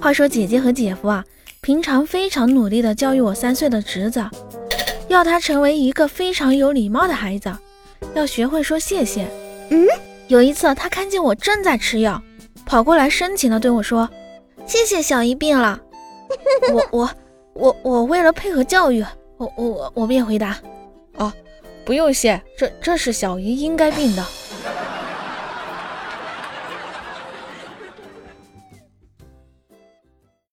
话说姐姐和姐夫啊平常非常努力的教育我三岁的侄子要他成为一个非常有礼貌的孩子要学会说谢谢。嗯？有一次他看见我正在吃药跑过来深情的对我说谢谢小姨病了。我我我我为了配合教育我我我便回答哦不用谢这这是小姨应该病的。